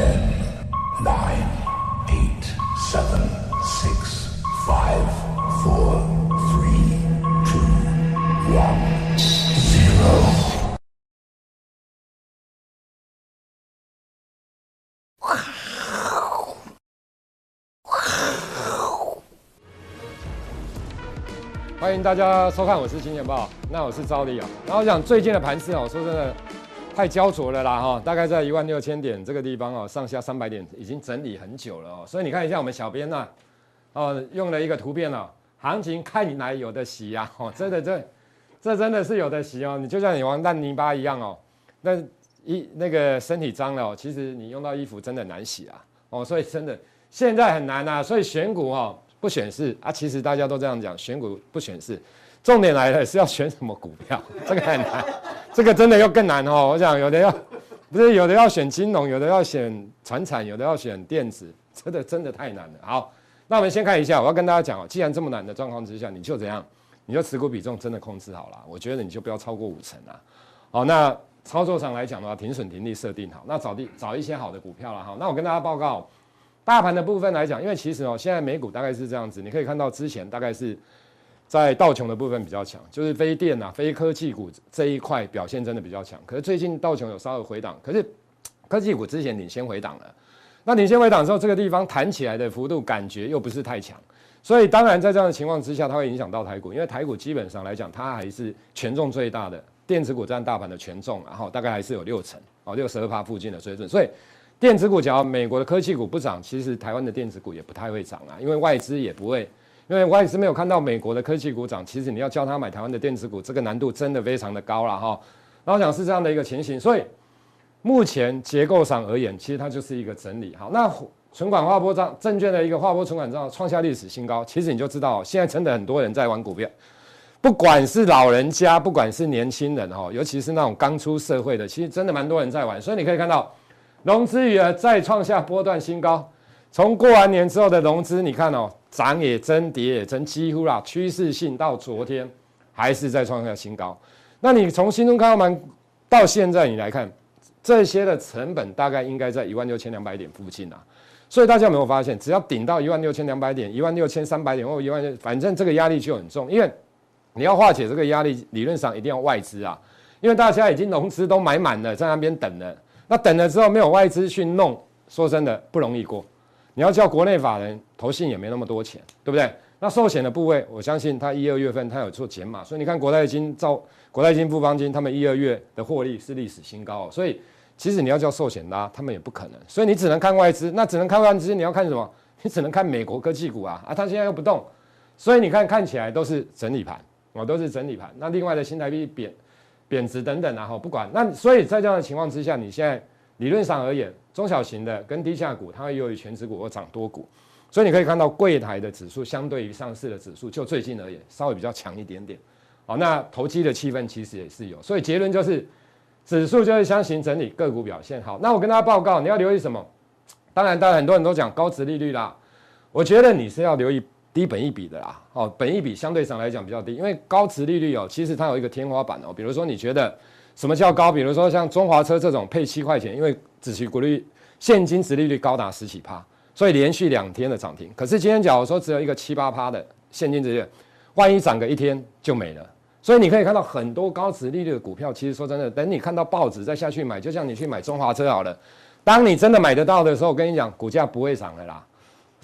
Ten, nine, eight, seven, six, five, four, three, two, one, zero. 欢迎大家收看，我是金钱豹，那我是兆立啊。然后我想最近的盘势哦，说真的太焦灼了啦哈，大概在一万六千点这个地方哦，上下三百点已经整理很久了哦。所以你看一下我们小编呐，哦，用了一个图片哦，行情看来有的洗呀，哦，真的这这真的是有的洗哦。你就像你玩烂泥巴一样哦，那一那个身体脏了哦，其实你用到衣服真的难洗啊哦，所以真的现在很难呐，所以选股哦。不选市啊，其实大家都这样讲，选股不选市，重点来了是要选什么股票，这个很难，这个真的又更难哦。我想有的要，不是有的要选金融，有的要选传产，有的要选电子，真的真的太难了。好，那我们先看一下，我要跟大家讲哦，既然这么难的状况之下，你就怎样，你就持股比重真的控制好了，我觉得你就不要超过五成啊。好，那操作上来讲的话，停损停利设定好，那找地找一些好的股票了哈。那我跟大家报告。大盘的部分来讲，因为其实哦，现在美股大概是这样子，你可以看到之前大概是在道琼的部分比较强，就是非电啊、非科技股这一块表现真的比较强。可是最近道琼有稍微回档，可是科技股之前领先回档了。那领先回档之后，这个地方弹起来的幅度感觉又不是太强，所以当然在这样的情况之下，它会影响到台股，因为台股基本上来讲，它还是权重最大的电子股占大盘的权重，然后大概还是有六成哦，六十二趴附近的水准，所以。电子股，只要美国的科技股不涨，其实台湾的电子股也不太会涨啊，因为外资也不会，因为我也是没有看到美国的科技股涨，其实你要叫他买台湾的电子股，这个难度真的非常的高了哈。然后讲是这样的一个情形，所以目前结构上而言，其实它就是一个整理。好，那存款划拨账证券的一个划拨存款账创下历史新高，其实你就知道，现在真的很多人在玩股票，不管是老人家，不管是年轻人哈，尤其是那种刚出社会的，其实真的蛮多人在玩，所以你可以看到。融资余额再创下波段新高，从过完年之后的融资，你看哦，涨也增，跌也增，几乎啦趋势性到昨天还是在创下新高。那你从新中开盘到现在你来看，这些的成本大概应该在一万六千两百点附近啊。所以大家有没有发现，只要顶到一万六千两百点、一万六千三百点或一万，反正这个压力就很重，因为你要化解这个压力，理论上一定要外资啊，因为大家已经融资都买满了，在那边等了。那等了之后没有外资去弄，说真的不容易过。你要叫国内法人投信也没那么多钱，对不对？那寿险的部位，我相信他一二月份他有做减码，所以你看国泰金、造国泰金、富邦金他们一二月的获利是历史新高哦。所以其实你要叫寿险拉，他们也不可能。所以你只能看外资，那只能看外资，你要看什么？你只能看美国科技股啊啊，它现在又不动，所以你看看起来都是整理盘，哦，都是整理盘。那另外的新台币贬。贬值等等啊，哈，不管那，所以在这样的情况之下，你现在理论上而言，中小型的跟低价股，它会优于全值股或涨多股，所以你可以看到柜台的指数相对于上市的指数，就最近而言稍微比较强一点点。好，那投机的气氛其实也是有，所以结论就是指数就是箱型整理，个股表现好。那我跟大家报告，你要留意什么？当然，当然很多人都讲高值利率啦，我觉得你是要留意。低本益比的啦，哦，本益比相对上来讲比较低，因为高值利率哦，其实它有一个天花板哦。比如说你觉得什么叫高？比如说像中华车这种配七块钱，因为殖息股率现金值利率高达十几趴，所以连续两天的涨停。可是今天假如说只有一个七八趴的现金值率，万一涨个一天就没了。所以你可以看到很多高殖利率的股票，其实说真的，等你看到报纸再下去买，就像你去买中华车好了。当你真的买得到的时候，我跟你讲，股价不会涨了啦，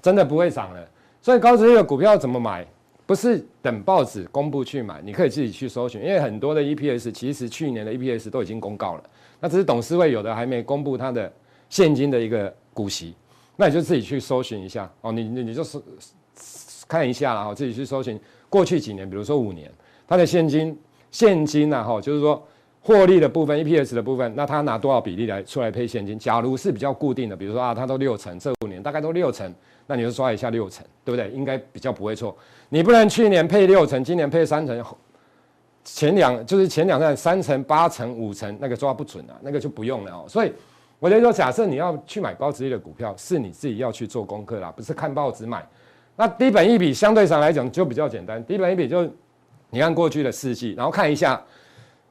真的不会涨了。所以高殖利率的股票怎么买？不是等报纸公布去买，你可以自己去搜寻，因为很多的 EPS 其实去年的 EPS 都已经公告了，那只是董事会有的还没公布它的现金的一个股息，那你就自己去搜寻一下哦，你你你就是看一下然后自己去搜寻过去几年，比如说五年，它的现金现金呐哈，就是说获利的部分 EPS 的部分，那它拿多少比例来出来配现金？假如是比较固定的，比如说啊，它都六成，这五年大概都六成。那你就抓一下六成，对不对？应该比较不会错。你不能去年配六成，今年配三成，前两就是前两站三成、八成、五成，那个抓不准啊，那个就不用了哦。所以我觉得说，假设你要去买高值的股票，是你自己要去做功课啦，不是看报纸买。那低本一比相对上来讲就比较简单，低本一比就你看过去的四季，然后看一下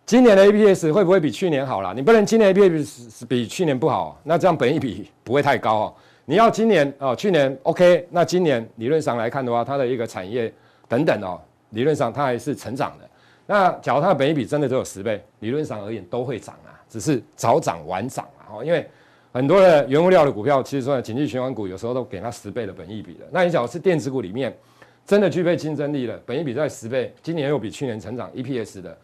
今年的 EPS 会不会比去年好啦？你不能今年 EPS 比去年不好，那这样本益比不会太高哦。你要今年哦，去年 OK，那今年理论上来看的话，它的一个产业等等哦，理论上它还是成长的。那假如它的本益比真的只有十倍，理论上而言都会涨啊，只是早涨晚涨啊。哦，因为很多的原物料的股票，其实说景气循环股有时候都给它十倍的本益比的。那你假如是电子股里面真的具备竞争力了，本益比在十倍，今年又比去年成长 EPS 的。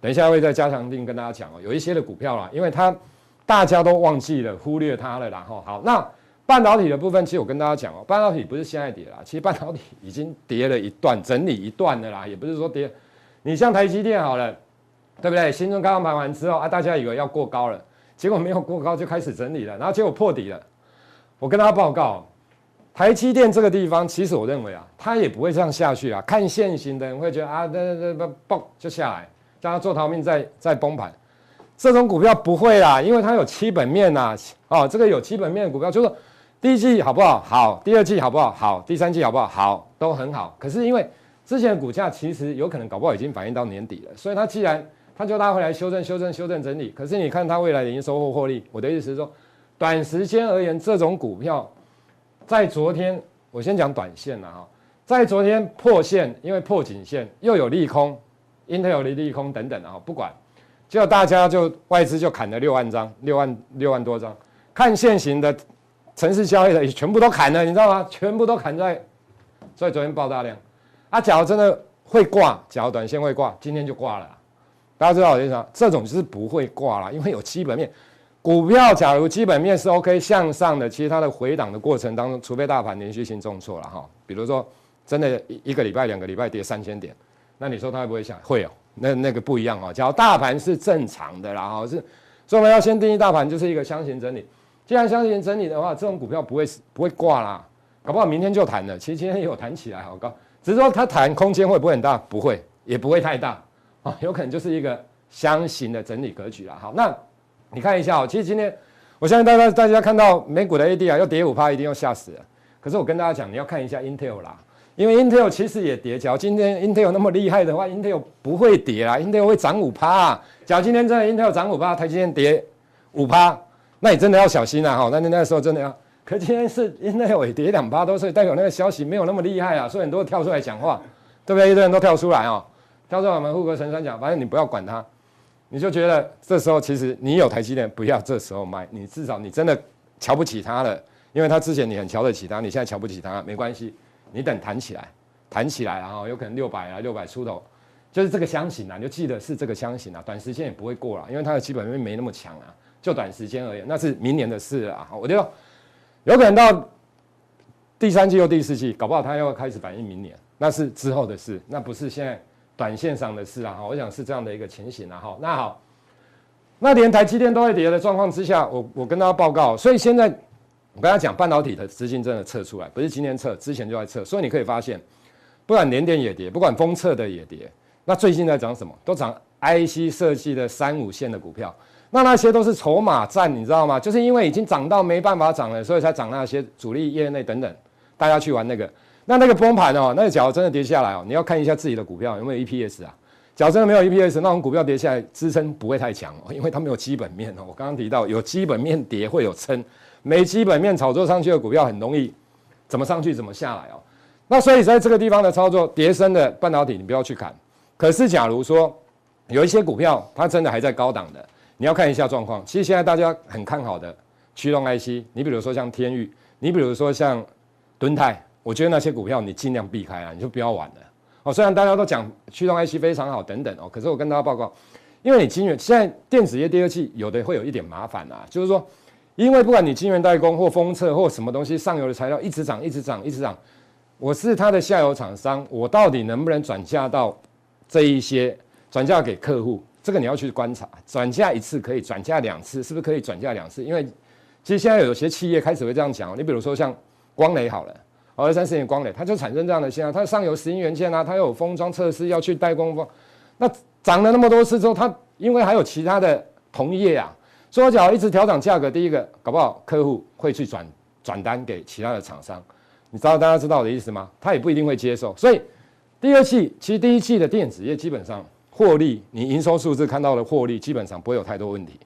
等一下会再加强定跟大家讲哦，有一些的股票啦，因为它大家都忘记了、忽略它了，然后好，那半导体的部分，其实我跟大家讲哦，半导体不是现在跌啦，其实半导体已经跌了一段，整理一段的啦，也不是说跌。你像台积电好了，对不对？新春刚刚盘完之后啊，大家以为要过高了，结果没有过高就开始整理了，然后结果破底了。我跟大家报告，台积电这个地方，其实我认为啊，它也不会这样下去啊。看现行的人会觉得啊，这这这嘣就下来。叫他做逃命再再崩盘，这种股票不会啦，因为它有基本面呐、啊。哦，这个有基本面的股票，就是第一季好不好？好，第二季好不好？好，第三季好不好？好，都很好。可是因为之前的股价其实有可能搞不好？已经反映到年底了，所以它既然它就拉回来修正、修正、修正整理。可是你看它未来的营收或获利，我的意思是说，短时间而言，这种股票在昨天，我先讲短线了哈，在昨天破线，因为破颈线又有利空。Intel 的利空等等啊，不管，就大家就外资就砍了六万张，六万六万多张，看现行的城市交易的也全部都砍了，你知道吗？全部都砍在，所以昨天爆大量。啊，假如真的会挂，假如短线会挂，今天就挂了。大家知道我意思吗？这种是不会挂了，因为有基本面。股票假如基本面是 OK 向上的，其实它的回档的过程当中，除非大盘连续性重挫了哈，比如说真的一个礼拜、两个礼拜跌三千点。那你说它会不会想？会哦，那那个不一样哦。假如大盘是正常的啦，哈是，所以我们要先定义大盘就是一个箱型整理。既然箱型整理的话，这种股票不会不会挂啦，搞不好明天就弹了。其实今天也有弹起来，好高，只是说它弹空间会不会很大？不会，也不会太大啊，有可能就是一个箱型的整理格局啦。好，那你看一下哦，其实今天我相信大家大家看到美股的 AD 啊，要跌五趴，一定要吓死了。可是我跟大家讲，你要看一下 Intel 啦。因为 Intel 其实也跌，假如今天 Intel 那么厉害的话，Intel 不会跌啦，Intel 会涨五趴。假如今天真的 Intel 涨五趴，台积电跌五趴，那你真的要小心啊！哈，那你那时候真的要。可今天是因为尾跌两趴多，所以代表那个消息没有那么厉害啊，所以很多人跳出来讲话，对不对？一堆人都跳出来哦，跳出来我们护国神山讲，反正你不要管它，你就觉得这时候其实你有台积电，不要这时候卖，你至少你真的瞧不起它了，因为它之前你很瞧得起它，你现在瞧不起它，没关系。你等弹起来，弹起来，然后有可能六百啊，六百出头，就是这个箱型啊，你就记得是这个箱型啊，短时间也不会过了，因为它的基本面没那么强啊，就短时间而言，那是明年的事啊。我就有可能到第三季或第四季，搞不好它要开始反映明年，那是之后的事，那不是现在短线上的事啊。我想是这样的一个情形啊。哈，那好，那连台积电都会跌的状况之下，我我跟大家报告，所以现在。我跟他讲，半导体的资金真的撤出来，不是今天撤，之前就在撤。所以你可以发现，不管联电也跌，不管封测的也跌。那最近在涨什么？都涨 IC 设计的三五线的股票。那那些都是筹码战，你知道吗？就是因为已经涨到没办法涨了，所以才涨那些主力业内等等，大家去玩那个。那那个崩盘哦，那个脚真的跌下来哦，你要看一下自己的股票有没有 EPS 啊。脚真的没有 EPS，那种股票跌下来支撑不会太强哦，因为它没有基本面哦。我刚刚提到有基本面跌会有撑。没基本面炒作上去的股票很容易怎么上去怎么下来哦。那所以在这个地方的操作，跌升的半导体你不要去砍。可是假如说有一些股票它真的还在高档的，你要看一下状况。其实现在大家很看好的驱动 IC，你比如说像天钰，你比如说像敦泰，我觉得那些股票你尽量避开啊，你就不要玩了哦。虽然大家都讲驱动 IC 非常好等等哦，可是我跟大家报告，因为你晶圆现在电子业第二季有的会有一点麻烦啊，就是说。因为不管你晶圆代工或封测或什么东西，上游的材料一直涨，一直涨，一直涨。我是它的下游厂商，我到底能不能转嫁到这一些转嫁给客户？这个你要去观察。转嫁一次可以，转嫁两次是不是可以转嫁两次？因为其实现在有些企业开始会这样讲。你比如说像光磊好了，二三四年光磊，它就产生这样的现象。它上游石英元件啊，它有封装测试要去代工封，那涨了那么多次之后，它因为还有其他的同业啊。说脚一直调涨价格，第一个搞不好客户会去转转单给其他的厂商，你知道大家知道我的意思吗？他也不一定会接受。所以第二季其实第一季的电子业基本上获利，你营收数字看到的获利基本上不会有太多问题，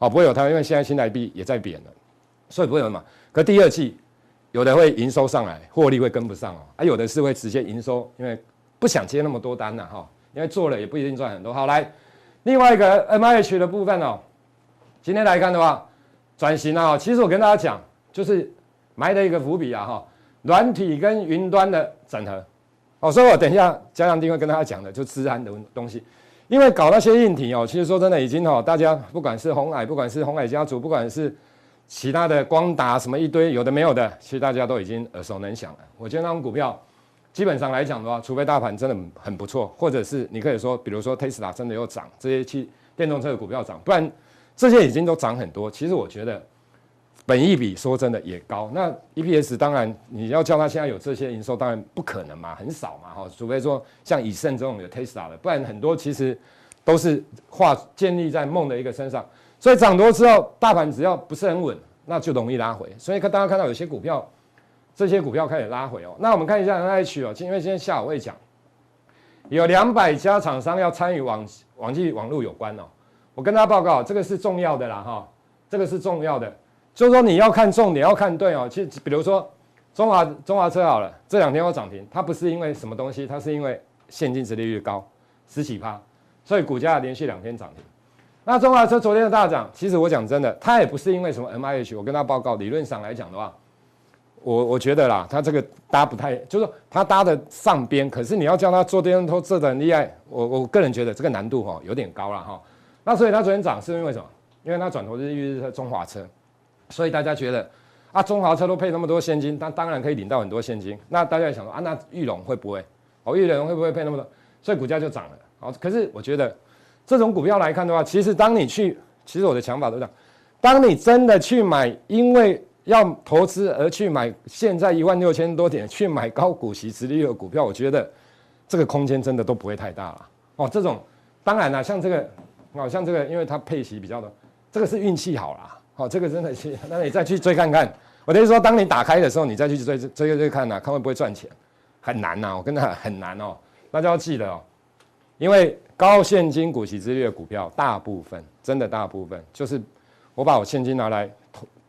啊，不会有太多，因为现在新台币也在贬了，所以不会有嘛。可第二季有的会营收上来，获利会跟不上哦，啊，有的是会直接营收，因为不想接那么多单呐，哈，因为做了也不一定赚很多。好，来另外一个 MIH 的部分哦，今天来看的话，转型啊，其实我跟大家讲，就是埋的一个伏笔啊，哈，软体跟云端的整合。哦，所以我等一下加强定会跟大家讲的，就资安的东西，因为搞那些硬体哦，其实说真的已经哦，大家不管是红海，不管是红海家族，不管是其他的光达什么一堆有的没有的，其实大家都已经耳熟能详了。我觉得那种股票，基本上来讲的话，除非大盘真的很不错，或者是你可以说，比如说 Tesla 真的又涨，这些汽电动车的股票涨，不然这些已经都涨很多。其实我觉得。本益比说真的也高，那 EPS 当然你要叫它现在有这些营收，当然不可能嘛，很少嘛哈，除非说像以盛这种有 Tesla 的，不然很多其实都是画建立在梦的一个身上。所以涨多之后，大盘只要不是很稳，那就容易拉回。所以看大家看到有些股票，这些股票开始拉回哦。那我们看一下 NH 哦，因为今天下午会讲，有两百家厂商要参与网网际网络有关哦。我跟大家报告，这个是重要的啦哈，这个是重要的。就是说你要看重点，要看对哦。其实比如说中华中华车好了，这两天要涨停，它不是因为什么东西，它是因为现金殖利率高十几趴，所以股价连续两天涨停。那中华车昨天的大涨，其实我讲真的，它也不是因为什么 MIH。我跟他报告，理论上来讲的话，我我觉得啦，它这个搭不太，就是说它搭的上边，可是你要叫它做电动车做的很厉害，我我个人觉得这个难度哈有点高了哈。那所以它昨天涨是因为什么？因为它转投资预是中华车。所以大家觉得啊，中华车都配那么多现金，那当然可以领到很多现金。那大家也想说啊，那裕隆会不会？哦，裕隆会不会配那么多？所以股价就涨了。好，可是我觉得这种股票来看的话，其实当你去，其实我的想法都这样：当你真的去买，因为要投资而去买，现在一万六千多点去买高股息、殖利率的股票，我觉得这个空间真的都不会太大了。哦，这种当然了，像这个，哦，像这个，因为它配息比较多，这个是运气好啦。好，这个真的是，那你再去追看看。我等于说，当你打开的时候，你再去追追追追看呐、看会不会赚钱，很难呐、我跟他很难哦，大家要记得哦，因为高现金股息之类的股票，大部分真的大部分就是我把我现金拿来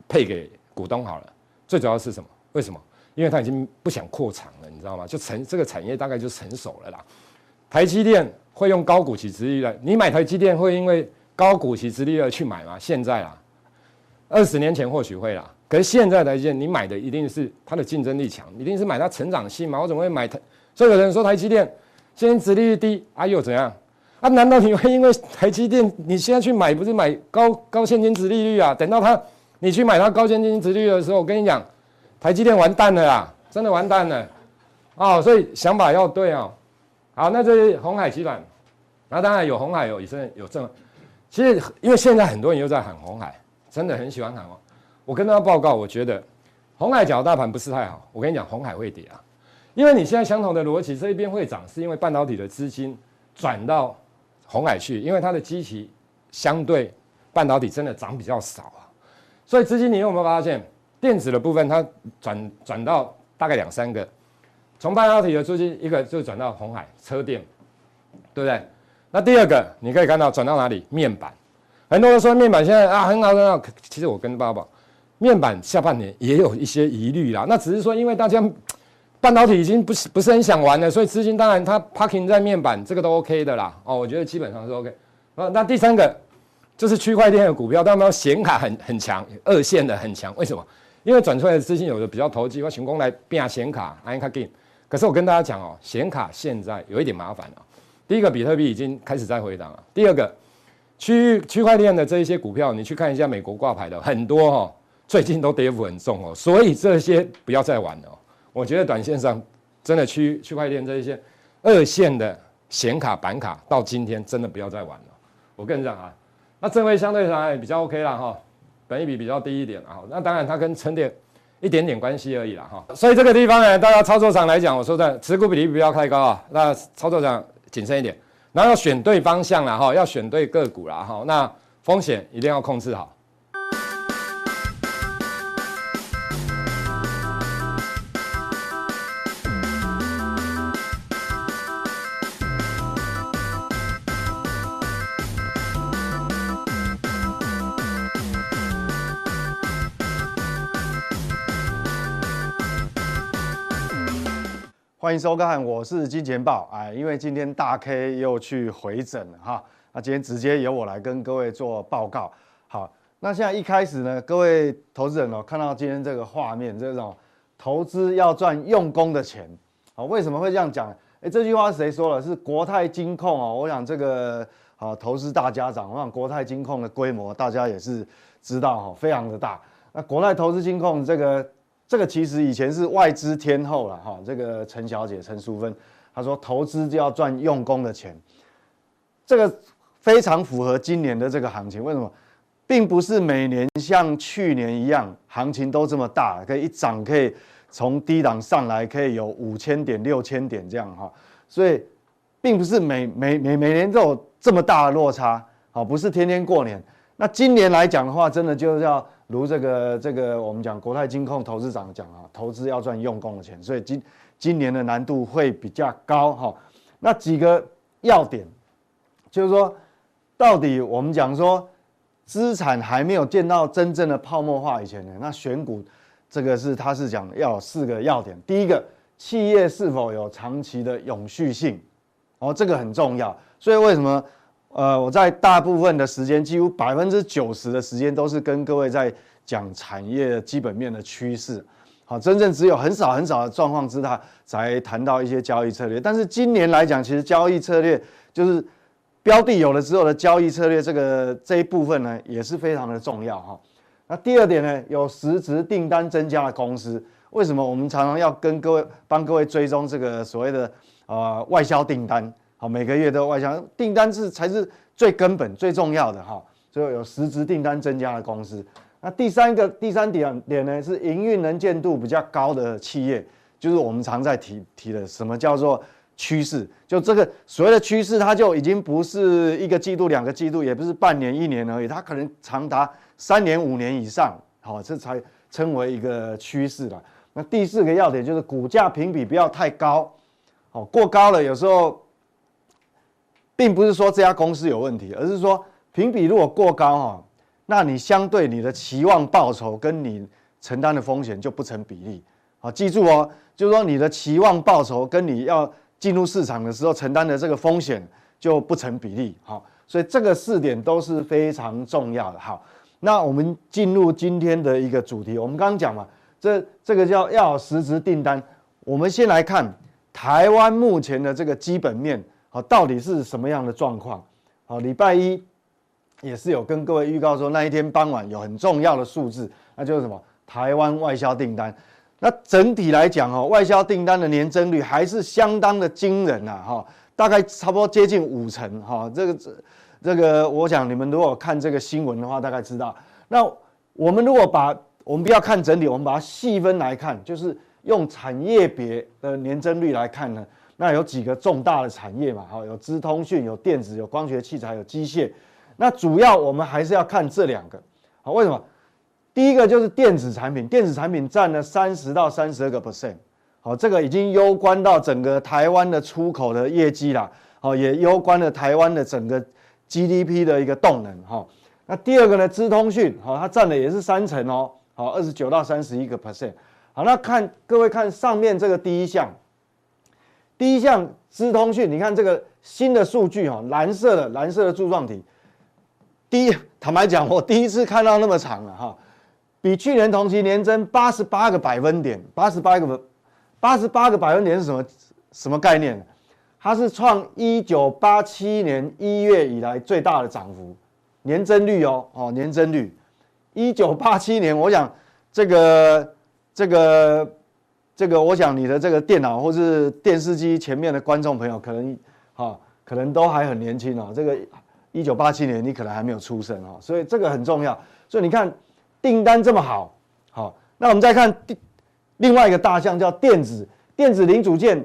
配给股东好了。最主要是什么？为什么？因为他已经不想扩厂了，你知道吗？就成这个产业大概就成熟了啦。台积电会用高股息之利率，你买台积电会因为高股息之利而去买吗？现在啊。二十年前或许会啦，可是现在台积电，你买的一定是它的竞争力强，一定是买它成长性嘛。我怎么会买台？所以有人说台积电现在殖利率低啊，又怎样？啊，难道你会因为台积电你现在去买，不是买高高现金殖利率啊？等到它你去买它高现金殖利率的时候，我跟你讲，台积电完蛋了啦，真的完蛋了哦。所以想法要对啊。好，那这是鸿海集团，那当然有红海有以色列有正，其实因为现在很多人又在喊红海。真的很喜欢喊哦，我跟大家报告，我觉得红海角大盘不是太好。我跟你讲，红海会跌啊，因为你现在相同的逻辑，这一边会涨，是因为半导体的资金转到红海去，因为它的基期相对半导体真的涨比较少啊，所以资金你有没有发现，电子的部分它转转到大概两三个，从半导体的资金一个就转到红海车电，对不对？那第二个你可以看到转到哪里？面板。很多人说面板现在啊很好很好，其实我跟爸爸，面板下半年也有一些疑虑啦。那只是说，因为大家半导体已经不是不是很想玩了，所以资金当然它 parking 在面板，这个都 OK 的啦。哦，我觉得基本上是 OK。那那第三个就是区块链的股票，他们显卡很很强，二线的很强。为什么？因为转出来的资金有的比较投机，我成功来变显卡，I can game。可是我跟大家讲哦，显卡现在有一点麻烦了。第一个，比特币已经开始在回档了。第二个。区域区块链的这一些股票，你去看一下美国挂牌的很多哈，最近都跌幅很重哦，所以这些不要再玩了。我觉得短线上真的区区块链这一些二线的显卡板卡，到今天真的不要再玩了。我跟你讲啊，那正位相对上也比较 OK 啦哈，本一比比较低一点啊，那当然它跟车电一点点关系而已啦哈。所以这个地方呢，大家操作上来讲，我说的持股比例不要太高啊，那操作上谨慎一点。然后要选对方向了哈，要选对个股了哈，那风险一定要控制好。欢迎收看，我是金钱豹。哎，因为今天大 K 又去回诊了哈，那今天直接由我来跟各位做报告。好，那现在一开始呢，各位投资人哦，看到今天这个画面，这种投资要赚用功的钱，好，为什么会这样讲？哎，这句话是谁说的？是国泰金控哦。我想这个啊投资大家长，我想国泰金控的规模大家也是知道哈，非常的大。那国泰投资金控这个。这个其实以前是外资天后了哈，这个陈小姐陈淑芬，她说投资就要赚用功的钱，这个非常符合今年的这个行情。为什么？并不是每年像去年一样行情都这么大，可以一涨可以从低档上来可以有五千点六千点这样哈，所以并不是每每每每年都有这么大的落差，好，不是天天过年。那今年来讲的话，真的就是要。如这个这个，我们讲国泰金控投资长讲啊，投资要赚用功的钱，所以今今年的难度会比较高哈。那几个要点，就是说，到底我们讲说，资产还没有见到真正的泡沫化以前呢，那选股这个是他是讲要有四个要点。第一个，企业是否有长期的永续性，哦，这个很重要。所以为什么？呃，我在大部分的时间，几乎百分之九十的时间都是跟各位在讲产业基本面的趋势。好，真正只有很少很少的状况之下才谈到一些交易策略。但是今年来讲，其实交易策略就是标的有了之后的交易策略，这个这一部分呢也是非常的重要哈。那第二点呢，有实质订单增加的公司，为什么我们常常要跟各位帮各位追踪这个所谓的呃外销订单？好，每个月都外销订单是才是最根本最重要的哈，所以有实质订单增加的公司。那第三个第三点点呢，是营运能见度比较高的企业，就是我们常在提提的什么叫做趋势？就这个所谓的趋势，它就已经不是一个季度、两个季度，也不是半年、一年而已，它可能长达三年、五年以上，好，这才称为一个趋势了。那第四个要点就是股价评比不要太高，好，过高了有时候。并不是说这家公司有问题，而是说评比如果过高哈，那你相对你的期望报酬跟你承担的风险就不成比例。好，记住哦，就是说你的期望报酬跟你要进入市场的时候承担的这个风险就不成比例。好，所以这个四点都是非常重要的。好，那我们进入今天的一个主题，我们刚刚讲嘛，这这个叫要实质订单。我们先来看台湾目前的这个基本面。好，到底是什么样的状况？好，礼拜一也是有跟各位预告说，那一天傍晚有很重要的数字，那就是什么？台湾外销订单。那整体来讲，哈，外销订单的年增率还是相当的惊人呐，哈，大概差不多接近五成，哈，这个这这个，我想你们如果看这个新闻的话，大概知道。那我们如果把我们不要看整体，我们把它细分来看，就是用产业别的年增率来看呢。那有几个重大的产业嘛？好，有资通讯、有电子、有光学器材、有机械。那主要我们还是要看这两个。好，为什么？第一个就是电子产品，电子产品占了三十到三十二个 percent。好，这个已经攸关到整个台湾的出口的业绩啦。好，也攸关了台湾的整个 GDP 的一个动能。哈，那第二个呢？资通讯，好，它占的也是三成哦。好，二十九到三十一个 percent。好，那看各位看上面这个第一项。第一项资通讯，你看这个新的数据哈，蓝色的蓝色的柱状体，第一，坦白讲，我第一次看到那么长了哈，比去年同期年增八十八个百分点，八十八个八十八个百分点是什么什么概念？它是创一九八七年一月以来最大的涨幅，年增率哦哦年增率，一九八七年，我想这个这个。这个我想你的这个电脑或是电视机前面的观众朋友可能，哈，可能都还很年轻哦。这个一九八七年你可能还没有出生哦，所以这个很重要。所以你看订单这么好，好，那我们再看第另外一个大项叫电子电子零组件，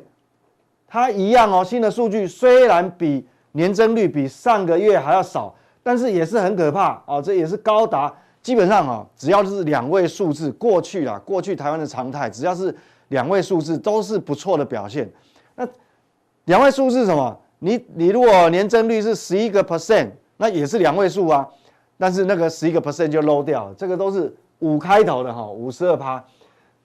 它一样哦。新的数据虽然比年增率比上个月还要少，但是也是很可怕哦。这也是高达基本上啊，只要是两位数字，过去啊，过去台湾的常态，只要是。两位数字都是不错的表现。那两位数字是什么？你你如果年增率是十一个 percent，那也是两位数啊。但是那个十一个 percent 就 low 掉了，这个都是五开头的哈，五十二趴。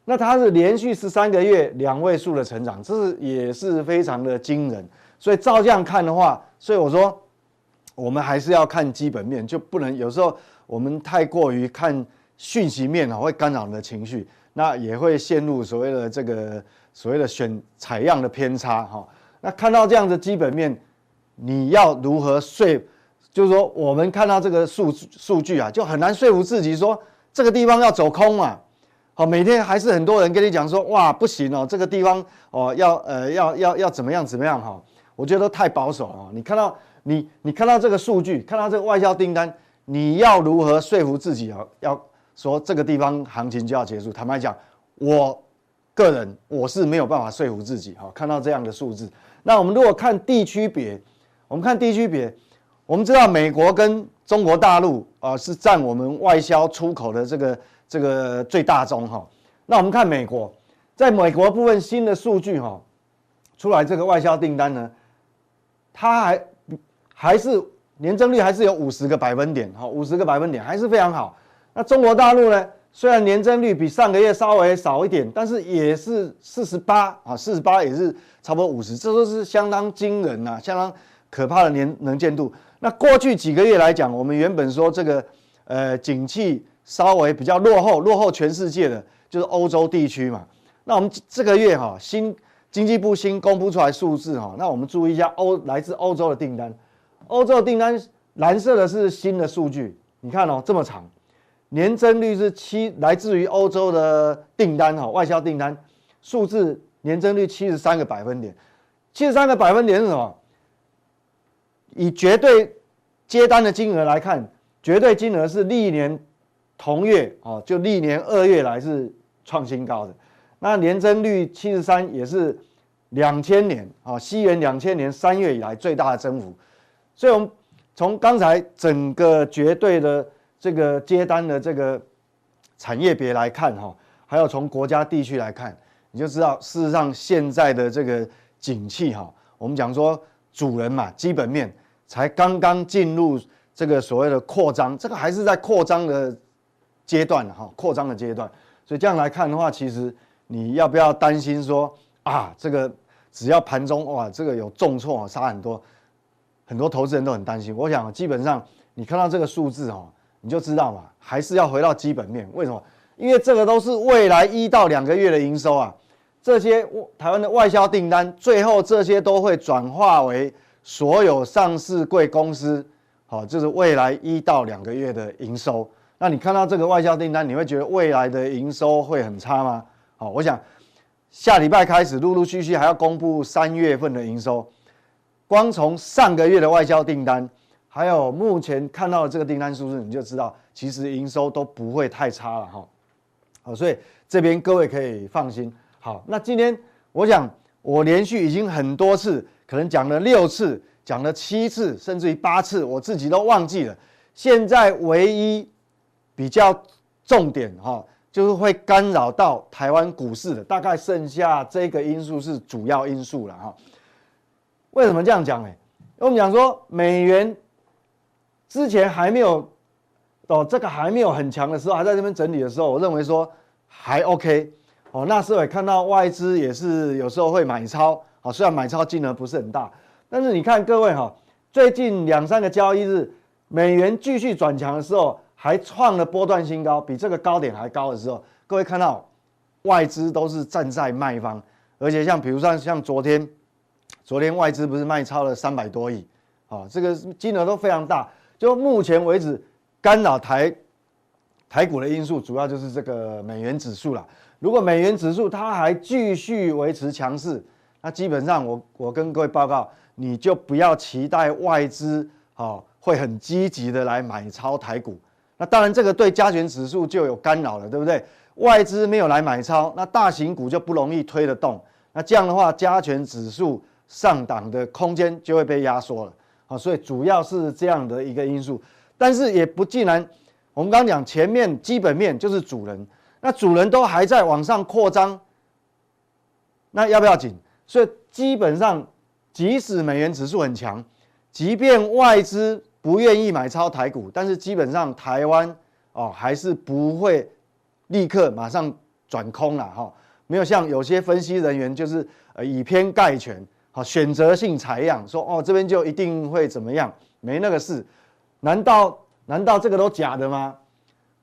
那它是连续十三个月两位数的成长，这是也是非常的惊人。所以照这样看的话，所以我说我们还是要看基本面，就不能有时候我们太过于看讯息面啊，会干扰你的情绪，那也会陷入所谓的这个所谓的选采样的偏差哈。那看到这样的基本面，你要如何说？就是说，我们看到这个数数据啊，就很难说服自己说这个地方要走空啊。好，每天还是很多人跟你讲说，哇，不行哦，这个地方哦，要呃要要要怎么样怎么样哈？我觉得太保守啊。你看到你你看到这个数据，看到这个外销订单，你要如何说服自己啊？要说这个地方行情就要结束？坦白讲，我个人我是没有办法说服自己哈。看到这样的数字，那我们如果看地区别，我们看地区别。我们知道美国跟中国大陆啊是占我们外销出口的这个这个最大宗哈。那我们看美国，在美国部分新的数据哈出来，这个外销订单呢，它还还是年增率还是有五十个百分点哈，五十个百分点还是非常好。那中国大陆呢，虽然年增率比上个月稍微少一点，但是也是四十八啊，四十八也是差不多五十，这都是相当惊人呐，相当可怕的年能见度。那过去几个月来讲，我们原本说这个，呃，景气稍微比较落后，落后全世界的就是欧洲地区嘛。那我们这个月哈，新经济部新公布出来数字哈，那我们注意一下欧来自欧洲的订单，欧洲的订单蓝色的是新的数据，你看哦，这么长，年增率是七，来自于欧洲的订单哈，外销订单数字年增率七十三个百分点，七十三个百分点是什么？以绝对接单的金额来看，绝对金额是历年同月哦，就历年二月来是创新高的。那年增率七十三也是两千年啊，西元两千年三月以来最大的增幅。所以，我们从刚才整个绝对的这个接单的这个产业别来看哈，还有从国家地区来看，你就知道事实上现在的这个景气哈，我们讲说。主人嘛，基本面才刚刚进入这个所谓的扩张，这个还是在扩张的阶段哈，扩张的阶段。所以这样来看的话，其实你要不要担心说啊，这个只要盘中哇，这个有重挫杀很多，很多投资人都很担心。我想基本上你看到这个数字哈，你就知道嘛，还是要回到基本面。为什么？因为这个都是未来一到两个月的营收啊。这些台湾的外销订单，最后这些都会转化为所有上市贵公司，好，就是未来一到两个月的营收。那你看到这个外销订单，你会觉得未来的营收会很差吗？好，我想下礼拜开始陆陆续续还要公布三月份的营收，光从上个月的外销订单，还有目前看到的这个订单数字，你就知道其实营收都不会太差了哈。好，所以这边各位可以放心。好，那今天我想，我连续已经很多次，可能讲了六次，讲了七次，甚至于八次，我自己都忘记了。现在唯一比较重点哈，就是会干扰到台湾股市的，大概剩下这个因素是主要因素了哈。为什么这样讲呢？因为我们讲说美元之前还没有哦，这个还没有很强的时候，还在这边整理的时候，我认为说还 OK。哦，那时候也看到外资也是有时候会买超，好，虽然买超金额不是很大，但是你看各位哈，最近两三个交易日，美元继续转强的时候，还创了波段新高，比这个高点还高的时候，各位看到外资都是站在卖方，而且像比如说像昨天，昨天外资不是卖超了三百多亿，啊，这个金额都非常大，就目前为止干扰台台股的因素，主要就是这个美元指数了。如果美元指数它还继续维持强势，那基本上我我跟各位报告，你就不要期待外资哦会很积极的来买超台股。那当然这个对加权指数就有干扰了，对不对？外资没有来买超，那大型股就不容易推得动。那这样的话，加权指数上档的空间就会被压缩了。好，所以主要是这样的一个因素。但是也不尽然，我们刚刚讲前面基本面就是主人。那主人都还在往上扩张，那要不要紧？所以基本上，即使美元指数很强，即便外资不愿意买超台股，但是基本上台湾哦还是不会立刻马上转空了哈，没有像有些分析人员就是呃以偏概全，好选择性采样，说哦这边就一定会怎么样，没那个事，难道难道这个都假的吗？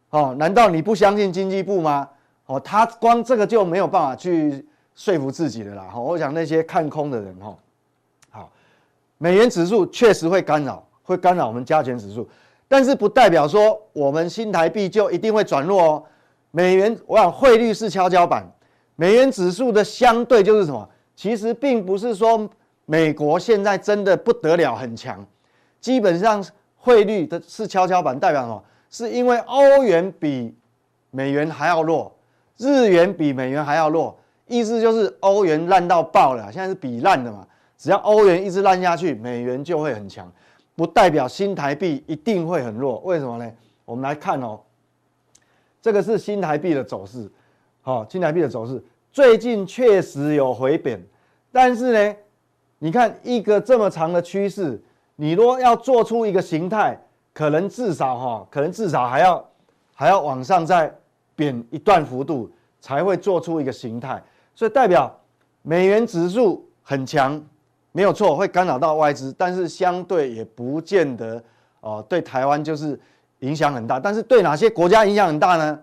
哦，难道你不相信经济部吗？哦，他光这个就没有办法去说服自己的啦。哈，我想那些看空的人哈，好，美元指数确实会干扰，会干扰我们加权指数。但是不代表说我们新台币就一定会转弱哦。美元，我想汇率是跷跷板，美元指数的相对就是什么？其实并不是说美国现在真的不得了很强，基本上汇率的是跷跷板，代表什么？是因为欧元比美元还要弱，日元比美元还要弱，意思就是欧元烂到爆了，现在是比烂的嘛。只要欧元一直烂下去，美元就会很强。不代表新台币一定会很弱，为什么呢？我们来看哦，这个是新台币的走势，好，新台币的走势最近确实有回贬，但是呢，你看一个这么长的趋势，你若要做出一个形态，可能至少哈，可能至少还要还要往上再贬一段幅度，才会做出一个形态，所以代表美元指数很强。没有错，会干扰到外资，但是相对也不见得哦，对台湾就是影响很大。但是对哪些国家影响很大呢？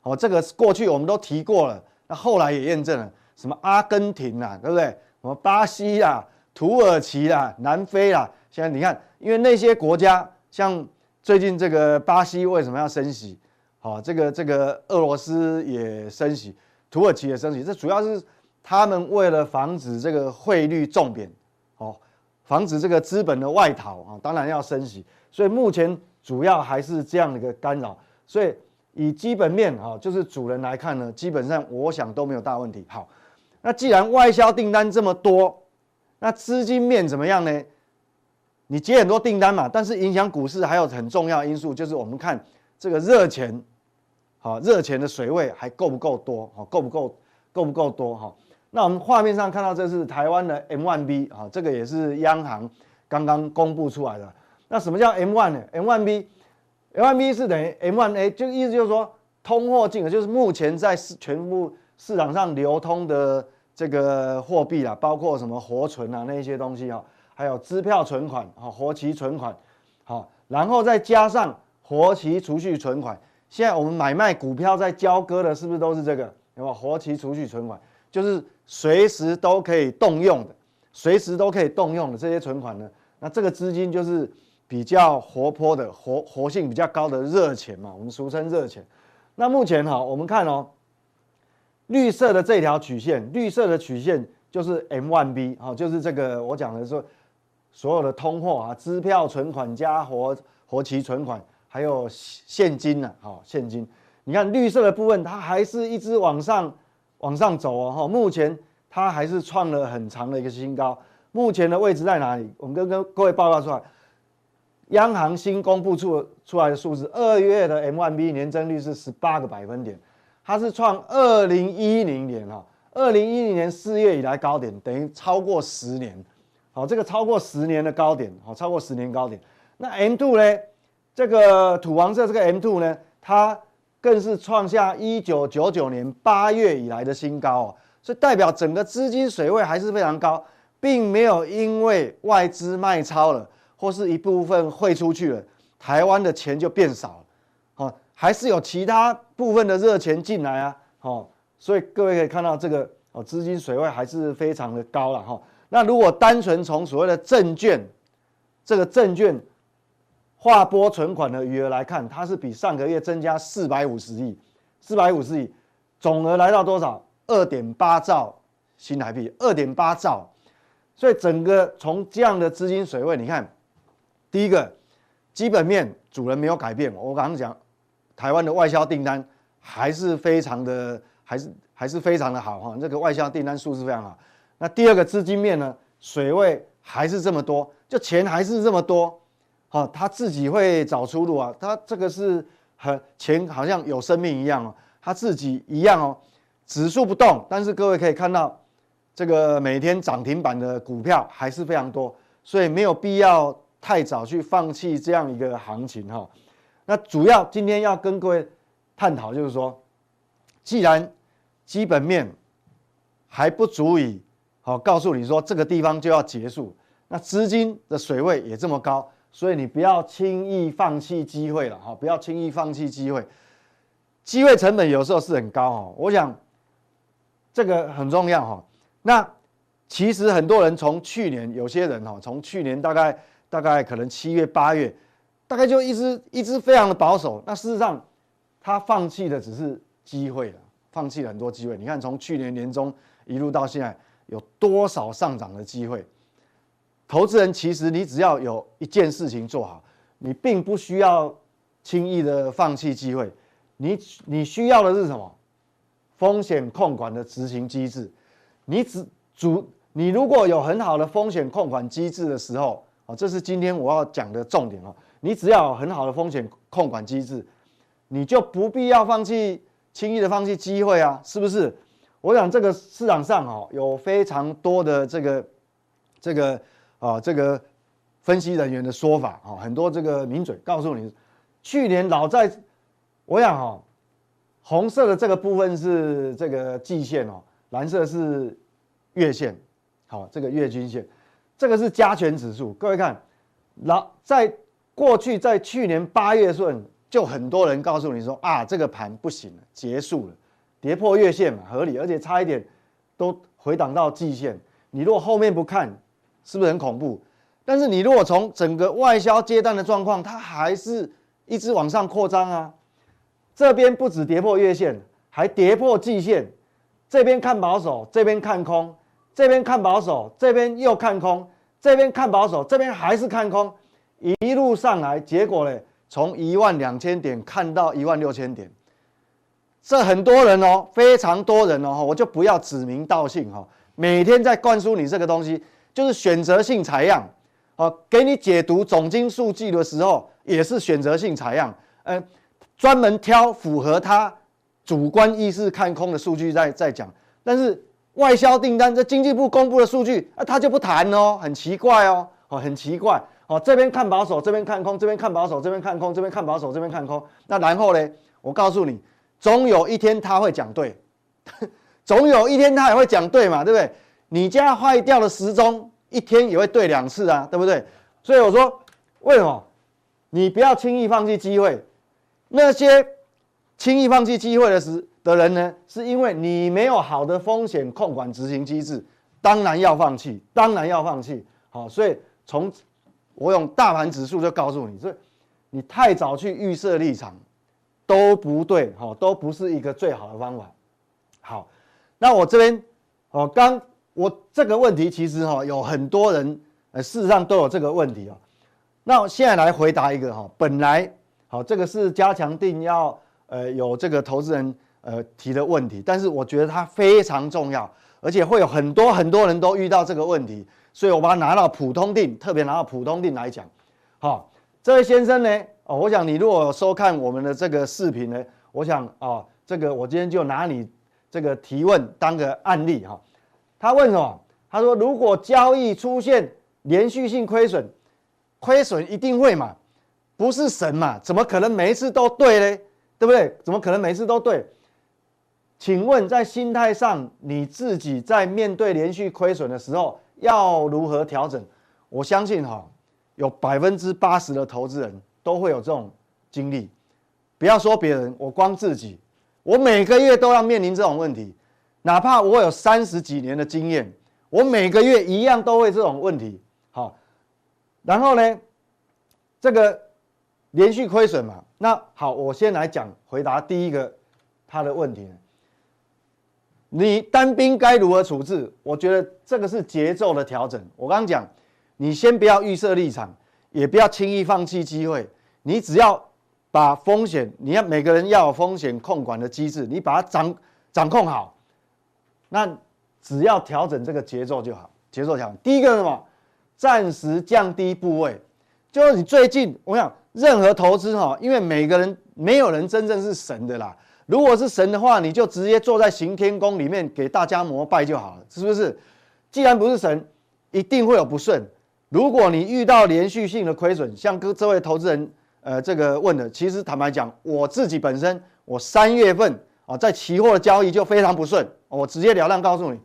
哦，这个过去我们都提过了，那后来也验证了，什么阿根廷啊，对不对？什么巴西啊、土耳其啊、南非啊，现在你看，因为那些国家，像最近这个巴西为什么要升息？好，这个这个俄罗斯也升息，土耳其也升息，这主要是。他们为了防止这个汇率重贬，哦，防止这个资本的外逃啊，当然要升息。所以目前主要还是这样的一个干扰。所以以基本面啊，就是主人来看呢，基本上我想都没有大问题。好，那既然外销订单这么多，那资金面怎么样呢？你接很多订单嘛，但是影响股市还有很重要因素，就是我们看这个热钱，好，热钱的水位还够不够多？好，够不够？够不够多？哈。那我们画面上看到这是台湾的 M1B 啊，这个也是央行刚刚公布出来的。那什么叫 M1 呢？M1B？M1B，M1B 是等于 M1A，就意思就是说通货金额，就是目前在市全部市场上流通的这个货币啊，包括什么活存啊那些东西啊，还有支票存款啊、活期存款，好，然后再加上活期储蓄存款。现在我们买卖股票在交割的，是不是都是这个？有没有活期储蓄存款？就是随时都可以动用的，随时都可以动用的这些存款呢，那这个资金就是比较活泼的、活活性比较高的热钱嘛，我们俗称热钱。那目前哈，我们看哦，绿色的这条曲线，绿色的曲线就是 M one B，哈，就是这个我讲的说所有的通货啊，支票存款加活活期存款，还有现金呢，好，现金。你看绿色的部分，它还是一直往上。往上走哦，哈，目前它还是创了很长的一个新高。目前的位置在哪里？我们跟跟各位报告出来，央行新公布出出来的数字，二月的 M1B 年增率是十八个百分点，它是创二零一零年哈，二零一零年四月以来高点，等于超过十年，好，这个超过十年的高点，好，超过十年高点。那 M2 呢？这个土黄色这个 M2 呢，它。更是创下一九九九年八月以来的新高哦，所以代表整个资金水位还是非常高，并没有因为外资卖超了或是一部分汇出去了，台湾的钱就变少了，哦，还是有其他部分的热钱进来啊，哦，所以各位可以看到这个哦，资金水位还是非常的高了哈。那如果单纯从所谓的证券，这个证券。划拨存款的余额来看，它是比上个月增加四百五十亿，四百五十亿，总额来到多少？二点八兆新台币，二点八兆。所以整个从这样的资金水位，你看，第一个基本面主人没有改变。我刚刚讲，台湾的外销订单还是非常的，还是还是非常的好哈，这个外销订单数字非常好。那第二个资金面呢，水位还是这么多，就钱还是这么多。哈，他自己会找出路啊！他这个是很钱，好像有生命一样哦。他自己一样哦，指数不动，但是各位可以看到，这个每天涨停板的股票还是非常多，所以没有必要太早去放弃这样一个行情哈。那主要今天要跟各位探讨，就是说，既然基本面还不足以好告诉你说这个地方就要结束，那资金的水位也这么高，所以你不要轻易放弃机会了哈，不要轻易放弃机会，机会成本有时候是很高哈，我想这个很重要哈。那其实很多人从去年有些人哈，从去年大概大概可能七月八月，大概就一直一直非常的保守，那事实上他放弃的只是机会了。放弃了很多机会，你看从去年年中一路到现在，有多少上涨的机会？投资人其实你只要有一件事情做好，你并不需要轻易的放弃机会，你你需要的是什么？风险控管的执行机制。你只主你如果有很好的风险控管机制的时候，哦，这是今天我要讲的重点哦。你只要有很好的风险控管机制，你就不必要放弃。轻易的放弃机会啊，是不是？我想这个市场上哦，有非常多的这个这个啊这个分析人员的说法啊，很多这个名嘴告诉你，去年老在，我想哈，红色的这个部分是这个季线哦，蓝色是月线，好，这个月均线，这个是加权指数。各位看，老在过去在去年八月份。就很多人告诉你说啊，这个盘不行了，结束了，跌破月线嘛，合理，而且差一点都回档到季线。你如果后面不看，是不是很恐怖？但是你如果从整个外销接单的状况，它还是一直往上扩张啊。这边不止跌破月线，还跌破季线。这边看保守，这边看空；这边看保守，这边又看空；这边看保守，这边还是看空。一路上来，结果呢？从一万两千点看到一万六千点，这很多人哦，非常多人哦，我就不要指名道姓哈。每天在灌输你这个东西，就是选择性采样，哦，给你解读总经数据的时候也是选择性采样，嗯，专门挑符合他主观意识看空的数据在在讲。但是外销订单，这经济部公布的数据啊，他就不谈哦，很奇怪哦，哦，很奇怪。哦，这边看保守，这边看空，这边看保守，这边看空，这边看保守，这边看空。那然后呢？我告诉你，总有一天他会讲对，总有一天他也会讲对嘛，对不对？你家坏掉的时钟，一天也会对两次啊，对不对？所以我说，为什么你不要轻易放弃机会？那些轻易放弃机会的时的人呢，是因为你没有好的风险控管执行机制，当然要放弃，当然要放弃。好，所以从我用大盘指数就告诉你，这你太早去预设立场都不对，哈，都不是一个最好的方法。好，那我这边，哦，刚我这个问题其实哈有很多人，呃，事实上都有这个问题啊。那我现在来回答一个哈，本来好这个是加强定要呃有这个投资人呃提的问题，但是我觉得它非常重要，而且会有很多很多人都遇到这个问题。所以我把它拿到普通定，特别拿到普通定来讲，好，这位先生呢，哦，我想你如果收看我们的这个视频呢，我想啊，这个我今天就拿你这个提问当个案例哈。他问什么？他说如果交易出现连续性亏损，亏损一定会嘛？不是神嘛？怎么可能每一次都对呢？对不对？怎么可能每一次都对？请问在心态上，你自己在面对连续亏损的时候，要如何调整？我相信哈，有百分之八十的投资人都会有这种经历。不要说别人，我光自己，我每个月都要面临这种问题。哪怕我有三十几年的经验，我每个月一样都会这种问题。好，然后呢，这个连续亏损嘛，那好，我先来讲回答第一个他的问题。你单兵该如何处置？我觉得这个是节奏的调整。我刚刚讲，你先不要预设立场，也不要轻易放弃机会。你只要把风险，你要每个人要有风险控管的机制，你把它掌掌控好，那只要调整这个节奏就好。节奏调，第一个是什么？暂时降低部位，就是你最近，我想任何投资哈，因为每个人没有人真正是神的啦。如果是神的话，你就直接坐在行天宫里面给大家膜拜就好了，是不是？既然不是神，一定会有不顺。如果你遇到连续性的亏损，像哥这位投资人，呃，这个问的，其实坦白讲，我自己本身，我三月份啊，在期货的交易就非常不顺。我直截了当告诉你，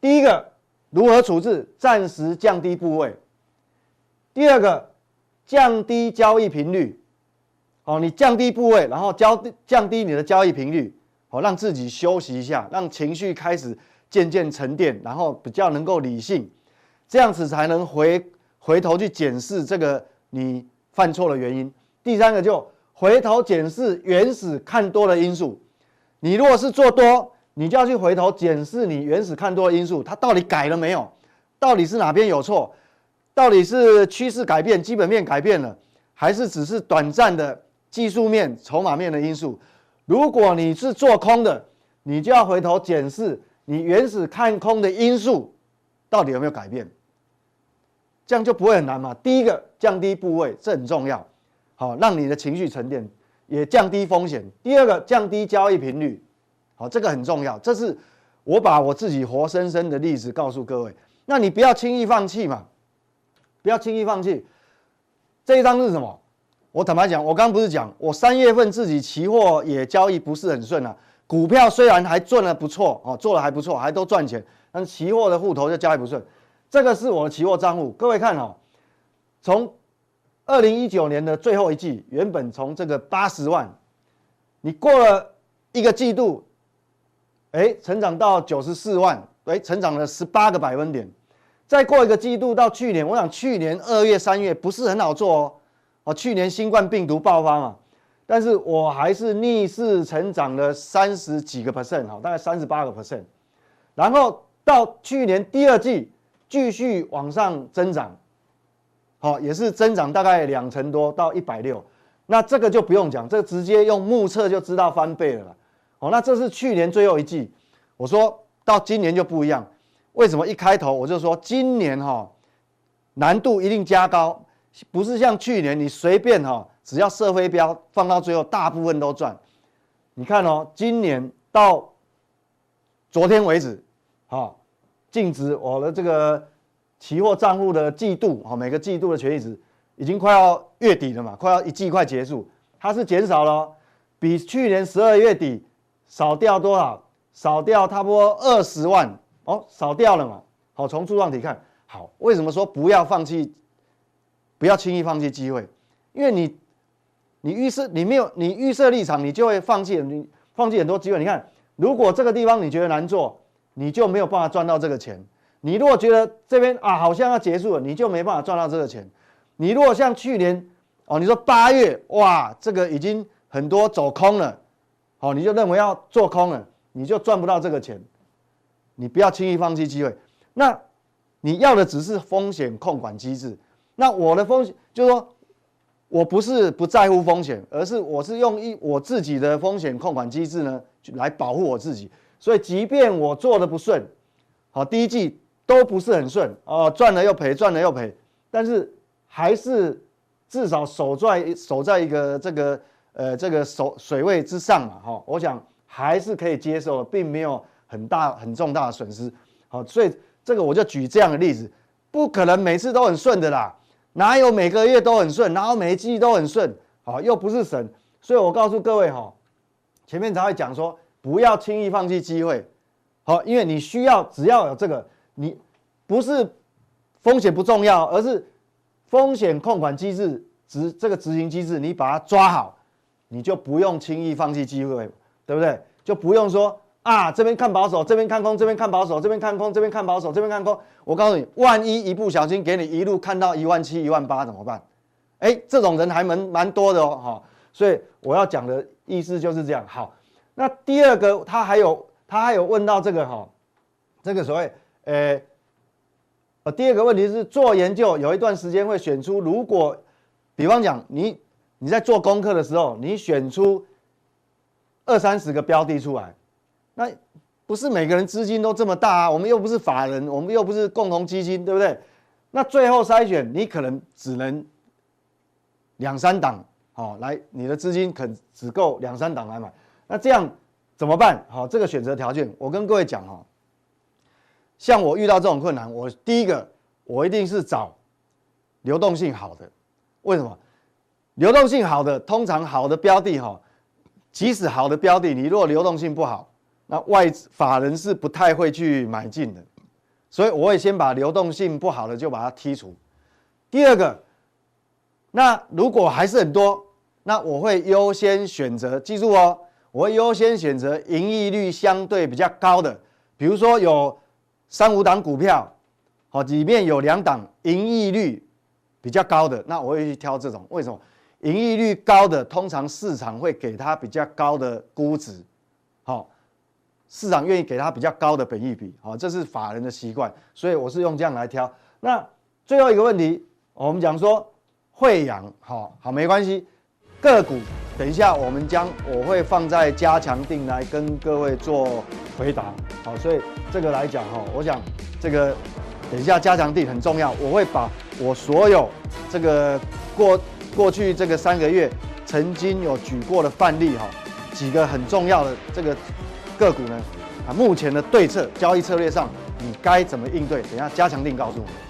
第一个如何处置，暂时降低部位；第二个降低交易频率。哦，你降低部位，然后降降低你的交易频率，好，让自己休息一下，让情绪开始渐渐沉淀，然后比较能够理性，这样子才能回回头去检视这个你犯错的原因。第三个就回头检视原始看多的因素。你如果是做多，你就要去回头检视你原始看多的因素，它到底改了没有？到底是哪边有错？到底是趋势改变、基本面改变了，还是只是短暂的？技术面、筹码面的因素，如果你是做空的，你就要回头检视你原始看空的因素到底有没有改变，这样就不会很难嘛。第一个降低部位，这很重要，好，让你的情绪沉淀，也降低风险。第二个降低交易频率，好，这个很重要。这是我把我自己活生生的例子告诉各位，那你不要轻易放弃嘛，不要轻易放弃。这一张是什么？我坦白讲，我刚不是讲，我三月份自己期货也交易不是很顺啊。股票虽然还赚得不错哦，做得还不错，还都赚钱，但是期货的户头就交易不顺。这个是我的期货账户，各位看哦，从二零一九年的最后一季，原本从这个八十万，你过了一个季度，哎，成长到九十四万，哎，成长了十八个百分点。再过一个季度到去年，我想去年二月、三月不是很好做哦。哦，去年新冠病毒爆发嘛，但是我还是逆势成长了三十几个 percent，哈，大概三十八个 percent，然后到去年第二季继续往上增长，好，也是增长大概两成多到一百六，那这个就不用讲，这直接用目测就知道翻倍了啦，哦，那这是去年最后一季，我说到今年就不一样，为什么一开头我就说今年哈难度一定加高？不是像去年你随便哈，只要射飞镖放到最后，大部分都赚。你看哦，今年到昨天为止，哈，净值我的这个期货账户的季度哈，每个季度的权益值已经快要月底了嘛，快要一季快结束，它是减少了，比去年十二月底少掉多少？少掉差不多二十万哦，少掉了嘛。好，从柱状体看，好，为什么说不要放弃？不要轻易放弃机会，因为你，你预设你没有你预设立场，你就会放弃你放弃很多机会。你看，如果这个地方你觉得难做，你就没有办法赚到这个钱。你如果觉得这边啊好像要结束了，你就没办法赚到这个钱。你如果像去年哦，你说八月哇，这个已经很多走空了，哦，你就认为要做空了，你就赚不到这个钱。你不要轻易放弃机会。那你要的只是风险控管机制。那我的风险就是说，我不是不在乎风险，而是我是用一我自己的风险控管机制呢，来保护我自己。所以，即便我做的不顺，好，第一季都不是很顺哦，赚了又赔，赚了又赔，但是还是至少守在守在一个这个呃这个守水位之上嘛，哈，我想还是可以接受，并没有很大很重大的损失。好，所以这个我就举这样的例子，不可能每次都很顺的啦。哪有每个月都很顺，哪有每一季都很顺？好，又不是神，所以我告诉各位哈，前面才会讲说，不要轻易放弃机会，好，因为你需要只要有这个，你不是风险不重要，而是风险控管机制执这个执行机制，你把它抓好，你就不用轻易放弃机会，对不对？就不用说。啊，这边看保守，这边看空，这边看保守，这边看空，这边看保守，这边看空。我告诉你，万一一不小心给你一路看到一万七、一万八怎么办？哎，这种人还蛮蛮多的哦，哈。所以我要讲的意思就是这样。好，那第二个他还有他还有问到这个哈，这个所谓呃呃，第二个问题是做研究有一段时间会选出，如果比方讲你你在做功课的时候，你选出二三十个标的出来。那不是每个人资金都这么大啊，我们又不是法人，我们又不是共同基金，对不对？那最后筛选，你可能只能两三档，好，来，你的资金可只够两三档来买，那这样怎么办？好，这个选择条件，我跟各位讲哈，像我遇到这种困难，我第一个，我一定是找流动性好的，为什么？流动性好的，通常好的标的哈。即使好的标的，你如果流动性不好，那外法人是不太会去买进的。所以我会先把流动性不好的就把它剔除。第二个，那如果还是很多，那我会优先选择，记住哦，我会优先选择盈利率相对比较高的，比如说有三五档股票，好，里面有两档盈利率比较高的，那我会去挑这种。为什么？盈利率高的，通常市场会给它比较高的估值，好。市场愿意给他比较高的本益比，好，这是法人的习惯，所以我是用这样来挑。那最后一个问题，我们讲说慧洋，好好没关系，个股等一下我们将我会放在加强定来跟各位做回答，好，所以这个来讲哈，我想这个等一下加强定很重要，我会把我所有这个过过去这个三个月曾经有举过的范例哈，几个很重要的这个。个股呢？啊，目前的对策交易策略上，你该怎么应对？等一下加强定告诉我们。